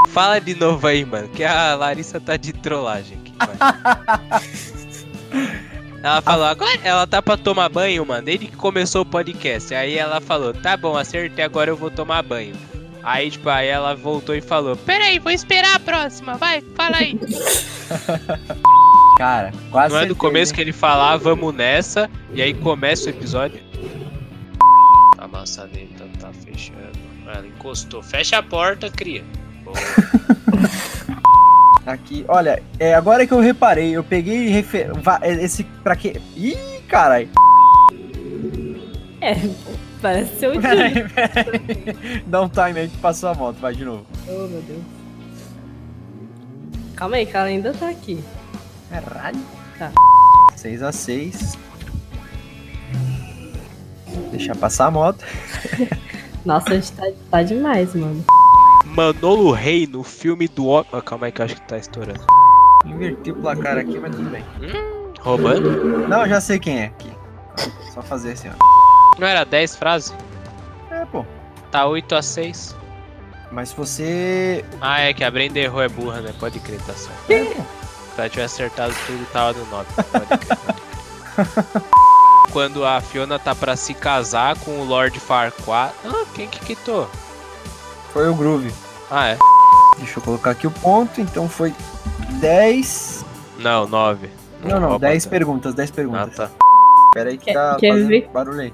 Fala de novo aí, mano, que a Larissa tá de trollagem aqui. ela falou, agora ela tá pra tomar banho, mano, desde que começou o podcast. Aí ela falou, tá bom, acertei, agora eu vou tomar banho. Aí, tipo, aí ela voltou e falou: Peraí, vou esperar a próxima, vai, fala aí. Cara, quase. Não é do começo que ele falar, vamos nessa, e aí começa o episódio. A maçaneta tá fechando. Ela encostou. Fecha a porta, cria. Aqui, olha, é, agora que eu reparei, eu peguei refer... esse pra quê? Ih, caralho. É, Parece seu dia. Dá um time aí que passou a moto, vai de novo. Oh, meu Deus. Calma aí, que ela ainda tá aqui. Caralho. Tá. 6 a 6 Deixa passar a moto. Nossa, a gente tá, tá demais, mano. Manolo Rey no filme do. Oh, calma aí que eu acho que tá estourando. Inverti o placar aqui, mas tudo bem. Hum, roubando? Não, eu já sei quem é aqui. Só fazer assim, ó. Não era 10 frases? É, pô. Tá 8 a 6. Mas se você. Ah, é que a Brenda errou é burra, né? Pode crer, tá certo. É, pô. Se ela tivesse acertado tudo, tava no 9. Pode crer. Quando a Fiona tá pra se casar com o Lord Farquaad. Ah, quem que quitou? Foi o Groove. Ah, é? Deixa eu colocar aqui o ponto. Então foi 10. Não, 9. Não, não, rouba 10 tanto. perguntas, 10 perguntas. Ah, tá. Pera aí que Quer- tá quer fazendo ver? barulho aí.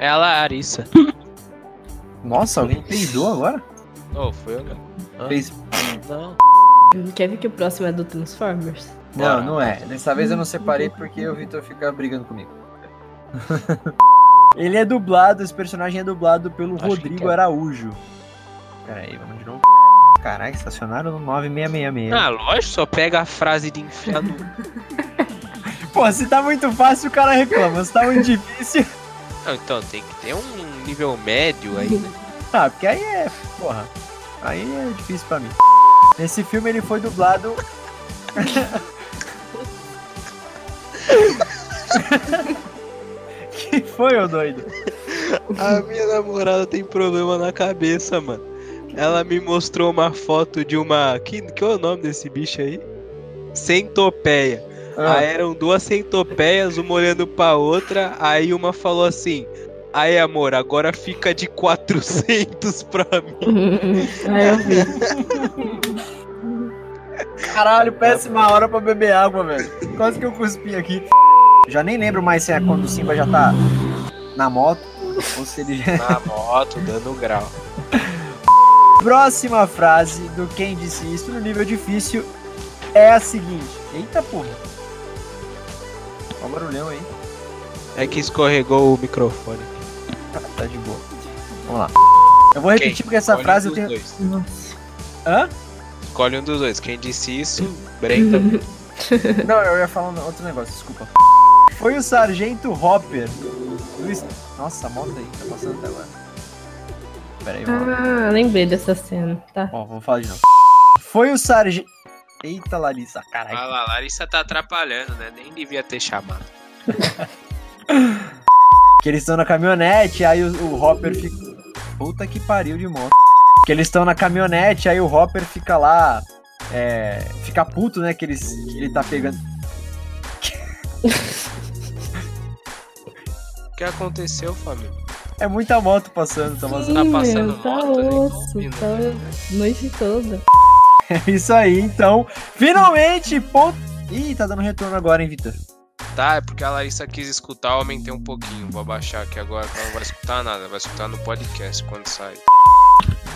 É a Larissa. Nossa, alguém peidou agora? Oh, foi eu, não. Hã? Fez. Não. Quer ver que o próximo é do Transformers? Não, não é. Dessa vez eu não separei porque o Vitor fica brigando comigo. Ele é dublado, esse personagem é dublado pelo Acho Rodrigo é. Araújo. Pera aí, vamos de novo. Caralho, estacionaram no 9666. Ah, lógico, só pega a frase de enfiar no. Pô, se tá muito fácil, o cara reclama. Se tá muito difícil. Não, então tem que ter um nível médio aí, né? Ah, porque aí é. Porra. Aí é difícil pra mim. Nesse filme ele foi dublado. que foi, ô doido? A minha namorada tem problema na cabeça, mano. Ela me mostrou uma foto de uma. Que, que é o nome desse bicho aí? Centopeia. Ah. Aí eram duas centopeias, uma olhando pra outra. Aí uma falou assim: Aí, amor, agora fica de 400 pra mim. Aí eu vi. Caralho, péssima hora pra beber água, velho. Quase que eu cuspi aqui. Já nem lembro mais se é quando o Simba já tá na moto ou se ele já. Na moto, dando grau. Próxima frase do Quem Disse Isso no nível difícil é a seguinte. Eita porra. O barulhão aí. É que escorregou o microfone. Tá, tá de boa. Vamos lá. Eu vou repetir porque essa Escolhe frase um eu tenho. dos dois. Nossa. Hã? Escolhe um dos dois. Quem disse isso, Brenda. Não, eu ia falar um outro negócio, desculpa. Foi o Sargento Hopper. es- Nossa, a moto aí, tá passando até agora. Pera aí. Ah, lembrei dessa cena, tá? Ó, vou falar de novo. Foi o Sargento. Eita, Larissa, caralho. Ah lá, Larissa tá atrapalhando, né? Nem devia ter chamado. Que eles estão na caminhonete, aí o, o Hopper fica. Puta que pariu de moto. Que eles estão na caminhonete, aí o Hopper fica lá. É. Fica puto, né? Que, eles, que ele tá pegando. O que aconteceu, família? É muita moto passando, tá vazando. Tá passando Meu, tá moto, né? osso, tá noite toda. É isso aí, então. Finalmente, ponto. Ih, tá dando retorno agora, hein, Vitor? Tá, é porque a Larissa quis escutar, eu aumentei um pouquinho. Vou abaixar aqui agora, ela não vai escutar nada. Vai escutar no podcast quando sai.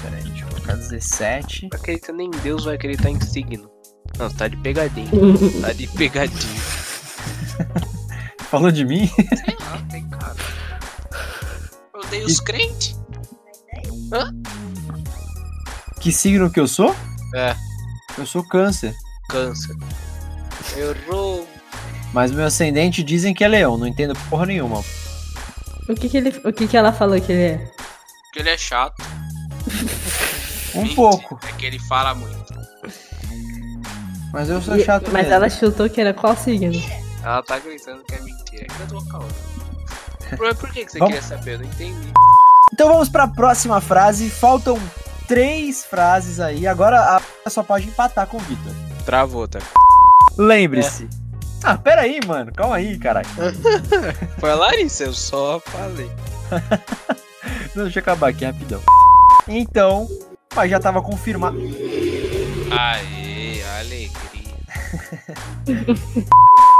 Pera aí, deixa eu colocar 17. Não acredita nem em Deus vai acreditar em signo. Não, você tá de pegadinha. tá de pegadinha. Falou de mim? Sei lá, tem cara. Eu odeio os crentes. Hã? Que signo que eu sou? É, Eu sou câncer. câncer. Errou. Mas meu ascendente dizem que é leão, não entendo porra nenhuma. O que que, ele, o que que ela falou que ele é? Porque ele é chato. Um Mentira, pouco. É que ele fala muito. Mas eu sou E- chato mas mesmo. ela chutou que era qual signo? Ela tá gritando que é mentira. É que eu tô calma. Por, que, que você Vamos- queria saber? Eu não entendi. Então vamos pra próxima frase. Faltam três frases aí. Agora a só pode empatar com o Vitor. Travou, tá? Lembre-se. Ah, pera aí, mano. Calma aí, caralho. Foi a Larissa, eu só falei. Não, deixa eu acabar aqui rapidão. Então, mas já tava confirmado. Aê, alegria.